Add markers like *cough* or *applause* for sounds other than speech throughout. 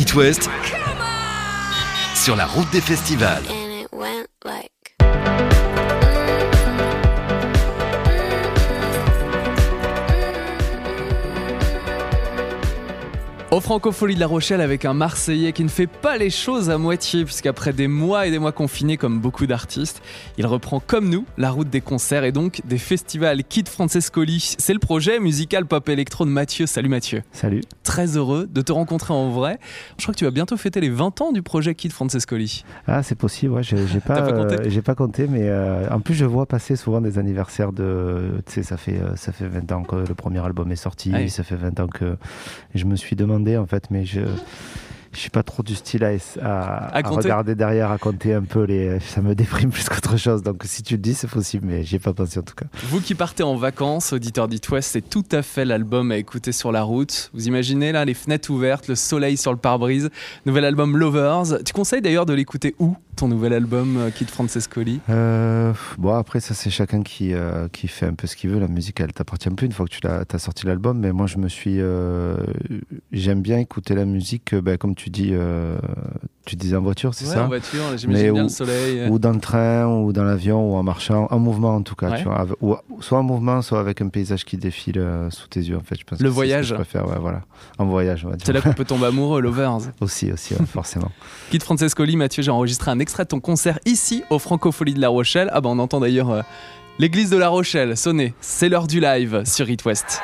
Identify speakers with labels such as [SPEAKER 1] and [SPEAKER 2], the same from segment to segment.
[SPEAKER 1] It West sur la route des festivals.
[SPEAKER 2] Au Francofolie de La Rochelle avec un Marseillais qui ne fait pas les choses à moitié puisqu'après des mois et des mois confinés comme beaucoup d'artistes, il reprend comme nous la route des concerts et donc des festivals. Kid Francescoli, c'est le projet musical pop électro de Mathieu. Salut Mathieu.
[SPEAKER 3] Salut.
[SPEAKER 2] Très heureux de te rencontrer en vrai. Je crois que tu vas bientôt fêter les 20 ans du projet Kid Francescoli.
[SPEAKER 3] Ah c'est possible, ouais, j'ai *laughs* pas, compté, euh, pas compté mais euh, en plus je vois passer souvent des anniversaires de... Tu sais, ça fait, euh, ça fait 20 ans que le premier album est sorti, ah ça fait 20 ans que je me suis demandé en fait, mais je je suis pas trop du style à, à, regarder derrière, à compter un peu les. Ça me déprime *laughs* plus qu'autre chose. Donc si tu le dis, c'est possible, mais j'ai pas pensé en tout cas.
[SPEAKER 2] Vous qui partez en vacances, auditeur d'It West, c'est tout à fait l'album à écouter sur la route. Vous imaginez là les fenêtres ouvertes, le soleil sur le pare-brise. Nouvel album Lovers. Tu conseilles d'ailleurs de l'écouter où? Ton nouvel album euh, Kid Francescoli?
[SPEAKER 3] Euh, Bon après ça c'est chacun qui, euh, qui fait un peu ce qu'il veut. La musique elle t'appartient plus une fois que tu as, as sorti l'album. Mais moi je me suis j'aime bien écouter la musique ben, comme tu dis, euh, tu disais en voiture, c'est ça?
[SPEAKER 2] En voiture, j'imagine bien le soleil.
[SPEAKER 3] Ou dans le train, ou dans l'avion, ou en marchant, en mouvement en tout cas. Tu vois, ou, soit en mouvement, soit avec un paysage qui défile euh, sous tes yeux. En fait, je pense
[SPEAKER 2] le voyage.
[SPEAKER 3] je préfère, voilà, en voyage.
[SPEAKER 2] C'est là qu'on peut *laughs* tomber amoureux, lovers.
[SPEAKER 3] aussi, aussi, forcément.
[SPEAKER 2] Kid Francescoli, Mathieu, j'ai enregistré un extrait de ton concert ici au Francofolie de La Rochelle. Ah ben, on entend d'ailleurs euh, l'église de La Rochelle sonner. C'est l'heure du live sur It West.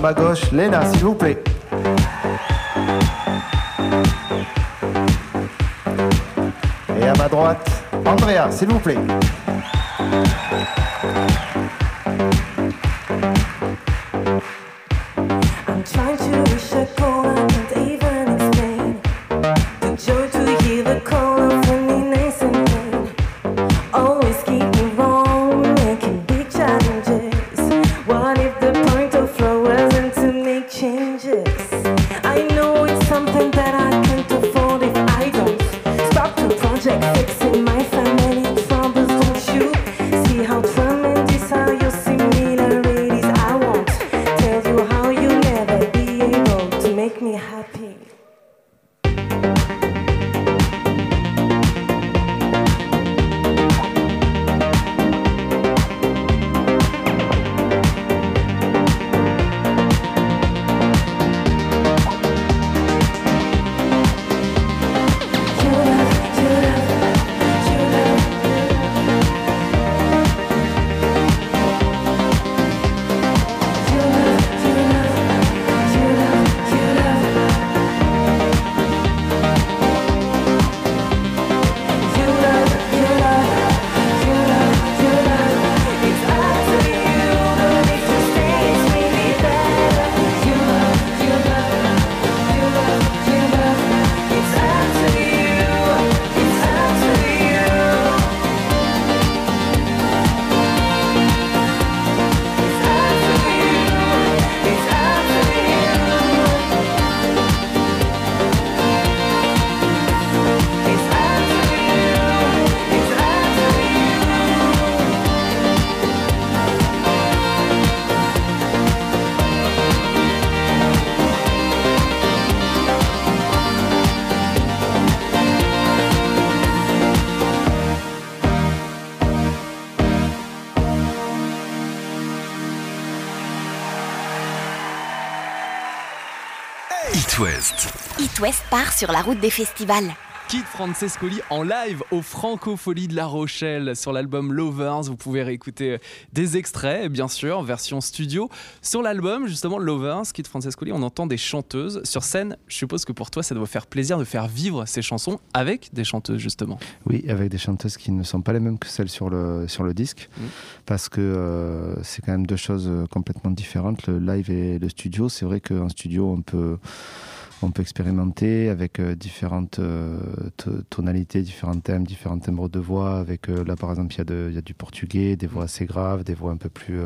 [SPEAKER 3] Ma gauche, Léna, s'il vous plaît. Et à ma droite, Andrea, s'il vous plaît.
[SPEAKER 4] It West part sur la route des festivals.
[SPEAKER 5] Kid Francescoli en live au Francofolie de La Rochelle sur l'album Lovers. Vous pouvez réécouter des extraits, bien sûr, version studio. Sur l'album, justement, Lovers, Kid Francescoli, on entend des chanteuses. Sur scène, je suppose que pour toi, ça doit faire plaisir de faire vivre ces chansons avec des chanteuses, justement.
[SPEAKER 3] Oui, avec des chanteuses qui ne sont pas les mêmes que celles sur le, sur le disque, mmh. parce que euh, c'est quand même deux choses complètement différentes, le live et le studio. C'est vrai qu'en studio, on peut on peut expérimenter avec euh, différentes euh, tonalités, différents thèmes, différents timbres de voix. Avec euh, là, par exemple, il y, a du portugais, des voix assez graves, des voix un peu plus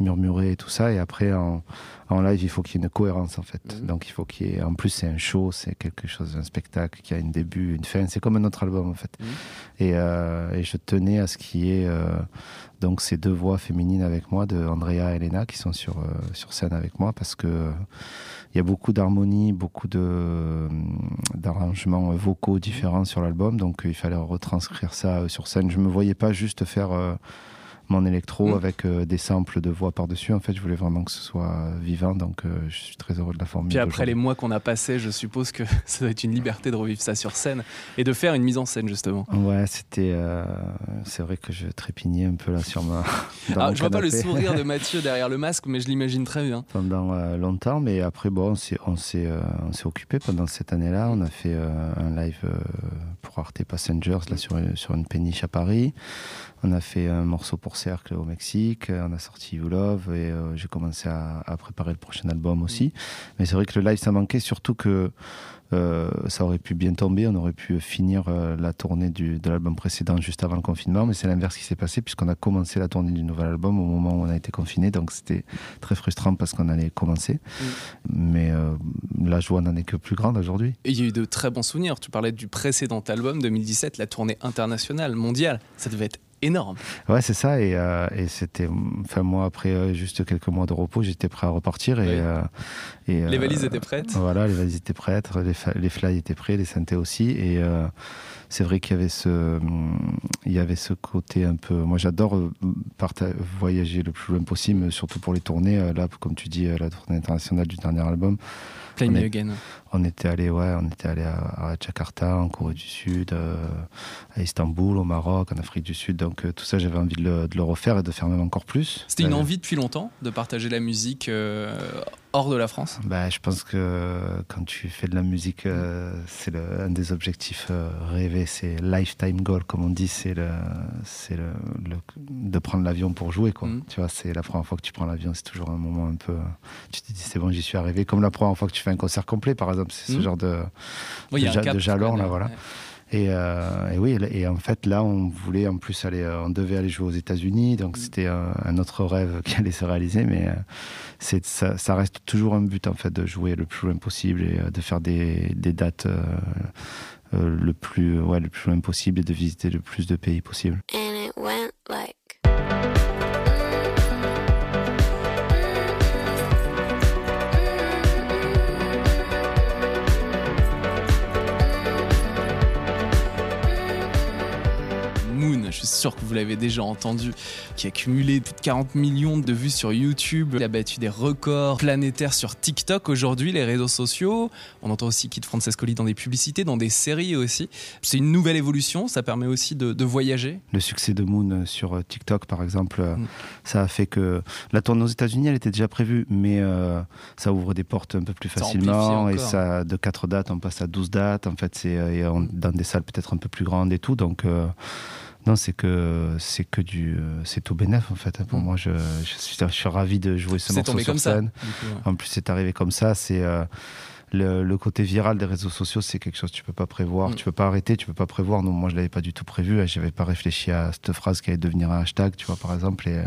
[SPEAKER 3] murmurées et tout ça. Et après, en, live, il faut qu'il y ait une cohérence en fait. Mhm. Donc, il faut qu'il y ait. En plus, c'est un show, c'est quelque chose, un spectacle qui a un début, une fin. C'est comme un autre album en fait. Et, et, je tenais à ce qu'il y ait donc ces deux voix féminines avec moi, de Andrea et Elena, qui sont sur, sur scène avec moi parce que il y a beaucoup d'harmonie, beaucoup de, d'arrangements vocaux différents sur l'album, donc il fallait retranscrire ça sur scène. Je me voyais pas juste faire mon électro mm. avec euh, des samples de voix par-dessus. En fait, je voulais vraiment que ce soit vivant, donc euh, je suis très heureux de la formule.
[SPEAKER 5] Puis après les mois qu'on a passés, je suppose que *laughs* ça doit être une liberté de revivre ça sur scène et de faire une mise en scène, justement.
[SPEAKER 3] Ouais, c'était. Euh, c'est vrai que je trépignais un peu là sur ma. *laughs*
[SPEAKER 5] Ah, je vois pas le sourire de *laughs* Mathieu derrière le masque, mais je l'imagine très bien.
[SPEAKER 3] Pendant longtemps, mais après, bon, on s'est, on s'est, on s'est occupé pendant cette année-là. On a fait un live pour Arte Passengers là, sur, sur une péniche à Paris. On a fait un morceau pour Cercle au Mexique, on a sorti You Love et euh, j'ai commencé à, préparer le prochain album aussi. Mais c'est vrai que le live ça manquait, surtout que euh, ça aurait pu bien tomber, on aurait pu finir euh, la tournée du, de l'album précédent juste avant le confinement, mais c'est l'inverse qui s'est passé puisqu'on a commencé la tournée du nouvel album au moment où on a été confiné, donc c'était très frustrant parce qu'on allait commencer. Mm. Mais la joie n'en est que plus grande aujourd'hui.
[SPEAKER 5] Et il y a eu de très bons souvenirs. Tu parlais du précédent album 2017, la tournée internationale, mondiale. Ça devait être énorme.
[SPEAKER 3] Ouais, c'est ça. Et, euh, et c'était, enfin moi après euh, juste quelques mois de repos, j'étais prêt à repartir et, euh,
[SPEAKER 5] et les valises étaient prêtes.
[SPEAKER 3] Voilà, les valises étaient prêtes, les, les fly étaient prêts, les synthés aussi. Et c'est vrai qu'il y avait ce, il y avait ce côté un peu. Moi, j'adore voyager le plus loin possible, surtout pour les tournées. Là, comme tu dis, la tournée internationale du dernier album.
[SPEAKER 5] Play Again.
[SPEAKER 3] On était allé, ouais, on était allé à, Jakarta, en Corée du Sud, euh, à Istanbul, au Maroc, en Afrique du Sud. Donc euh, tout ça, j'avais envie de le, refaire et de faire même encore plus.
[SPEAKER 5] C'était une euh, envie depuis longtemps de partager la musique hors de la France?
[SPEAKER 3] Bah, Je pense que quand tu fais de la musique, c'est un des objectifs rêvés, c'est lifetime goal, comme on dit, c'est le, le, de prendre l'avion pour jouer. Quoi. Mm. Tu vois, c'est la première fois que tu prends l'avion, c'est toujours un moment un peu. Tu te dis, c'est bon, j'y suis arrivé. Comme la première fois que tu fais un concert complet, par exemple c'est ce hmm. genre de, de, jalon, là, voilà. Et, euh, et, oui, et en fait, là, on voulait en plus aller, euh, on devait aller jouer aux États-Unis, donc hmm. c'était un, autre rêve *laughs* qui allait se réaliser, mais euh, c'est, ça, reste toujours un but en fait de jouer le plus loin possible et de faire des, des dates le plus, ouais, le plus loin possible et de visiter le plus de pays possible.
[SPEAKER 5] Suis sûr que vous l'avez déjà entendu, qui a cumulé plus de 40 millions de vues sur YouTube. Il a battu des records planétaires sur TikTok aujourd'hui, les réseaux sociaux. On entend aussi Kid Francescoli dans des publicités, dans des séries aussi. C'est une nouvelle évolution, ça permet aussi de, voyager.
[SPEAKER 3] Le succès de Moon sur euh, TikTok, par exemple, euh, mm. ça a fait que la tournée aux États-Unis, elle était déjà prévue, mais euh, ça ouvre des portes un peu plus facilement. Et ça, de 4 dates, on passe à 12 dates. En fait, c'est dans des salles peut-être un peu plus grandes et tout. Donc, non, c'est que c'est que du euh, c'est tout bénéf en fait. Pour mm. moi, je, je, suis, je suis ravi de jouer ce morceau sur scène. En plus, c'est arrivé comme ça. C'est le, côté viral des réseaux sociaux, c'est quelque chose que tu peux pas prévoir. Mm. Tu peux pas arrêter, tu peux pas prévoir. Non, moi, je l'avais pas du tout prévu. J'avais pas réfléchi à cette phrase qui allait devenir un hashtag, tu vois, par exemple. Et, euh,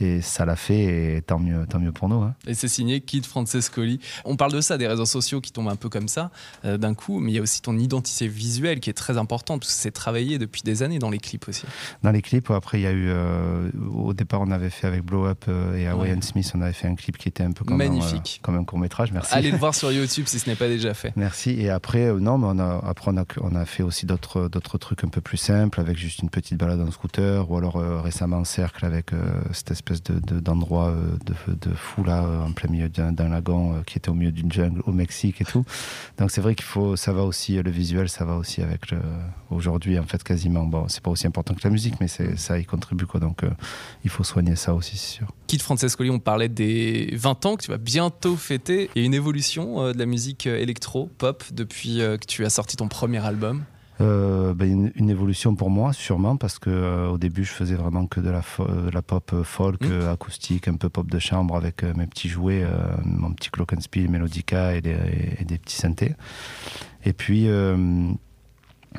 [SPEAKER 3] et ça l'a fait, et tant mieux, tant mieux pour nous. Hein.
[SPEAKER 5] Et c'est signé Kid Francescoli. On parle de ça, des réseaux sociaux qui tombent un peu comme ça, euh, d'un coup, mais il y a aussi ton identité visuelle qui est très importante, parce que c'est travaillé depuis des années dans les clips aussi.
[SPEAKER 3] Dans les clips, après, il y a eu. Euh, au départ, on avait fait avec Blow Up et Hawaiian Smith, on avait fait un clip qui était un peu comme,
[SPEAKER 5] Magnifique.
[SPEAKER 3] Un, comme un court métrage. Merci.
[SPEAKER 5] Allez le *laughs* voir sur YouTube. YouTube si ce n'est pas déjà fait.
[SPEAKER 3] Merci. Et après, non, mais on a, après, on a, fait aussi d'autres trucs un peu plus simples, avec juste une petite balade en scooter, ou alors récemment Cercle avec cette espèce d'endroit de, de, fou là, en plein milieu d'un lagon qui était au milieu d'une jungle au Mexique et tout. Donc c'est vrai qu'il faut, ça va aussi, le visuel, ça va aussi avec le, aujourd'hui en fait quasiment. Bon, c'est pas aussi important que la musique, mais ça y contribue quoi. Donc il faut soigner ça aussi, c'est sûr.
[SPEAKER 5] Kid Francescoli, on parlait des 20 ans que tu vas bientôt fêter. A une évolution euh, de la musique euh, électro, pop, depuis euh, que tu as sorti ton premier album?
[SPEAKER 3] Ben, une, évolution pour moi, sûrement, parce que au début, je faisais vraiment que de la, la pop folk, mmh. acoustique, un peu pop de chambre avec mes petits jouets, mon petit glockenspiel, Melodica et des, et des, petits synthés. Et puis,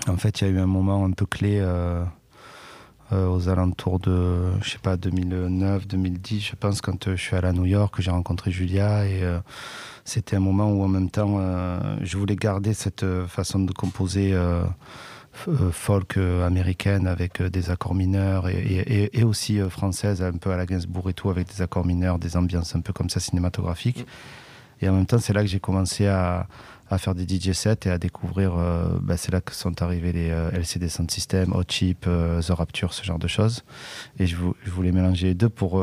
[SPEAKER 3] en fait, il y a eu un moment un peu clé euh, aux alentours de, je sais pas, 2009, 2010, je pense, quand euh, je suis allé à New York, j'ai rencontré Julia et euh, c'était un moment où en même temps, je voulais garder cette façon de composer folk américaine avec des accords mineurs et, et, aussi française, un peu à la Gainsbourg et tout, avec des accords mineurs, des ambiances un peu comme ça cinématographiques. Mm. Et en même temps, c'est là que j'ai commencé à, à faire des DJ sets et à découvrir. Euh, bah, c'est là que sont arrivés les euh, LCD Sound System, Hot Chip, euh, The Rapture, ce genre de choses. Et je, voulais mélanger les deux pour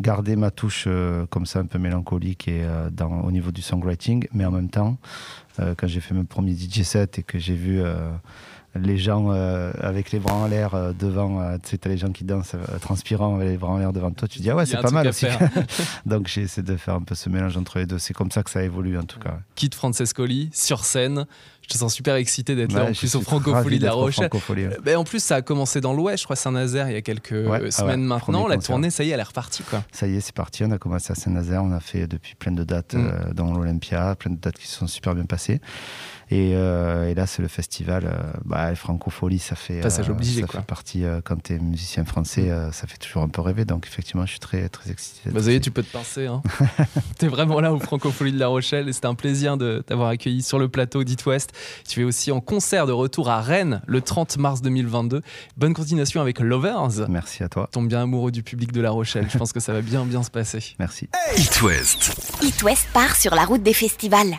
[SPEAKER 3] garder ma touche comme ça un peu mélancolique et au niveau du songwriting, mais en même temps, quand j'ai fait mon premier DJ set et que j'ai vu les gens euh, avec les bras en l'air euh, devant, euh, tu sais, t'as les gens qui dansent transpirant avec les bras en l'air devant toi, tu dis ah ouais, c'est pas mal aussi. *laughs* Donc j'ai essayé de faire un peu ce mélange entre les deux. C'est comme ça que ça évolue en tout cas.
[SPEAKER 5] Kit Francescoli sur scène. Je te sens super excité d'être là en plus au Francophonie de La Rochelle. Ben, en plus, ça a commencé dans l'Ouest, je crois Saint-Nazaire, il y a quelques ah semaines maintenant. La tournée, ça y est, elle est repartie. Quoi.
[SPEAKER 3] Ça y est, c'est parti. On a commencé à Saint-Nazaire. On a fait depuis plein de dates mm. dans l'Olympia, plein de dates qui se sont super bien passées. Euh, et, là, c'est le festival. Euh, bah, Francofolie, ça fait,
[SPEAKER 5] Passage euh, obligé,
[SPEAKER 3] ça
[SPEAKER 5] quoi.
[SPEAKER 3] fait partie, quand tu es musicien français, mm. ça fait toujours un peu rêver. Donc, effectivement, je suis très, très excité.
[SPEAKER 5] Bah, ça y est, tu peux te pincer. Hein. *laughs* tu es vraiment là au Francofolie de La Rochelle et c'était un plaisir de t'avoir accueilli sur le plateau d'It West. Tu es aussi en concert de retour à Rennes le 30 mars 2022. Bonne continuation avec Lovers.
[SPEAKER 3] Merci à toi.
[SPEAKER 5] Tombe bien amoureux du public de La Rochelle. Je pense que ça va bien, bien se passer.
[SPEAKER 3] Merci.
[SPEAKER 1] It West.
[SPEAKER 4] It West part sur la route des festivals.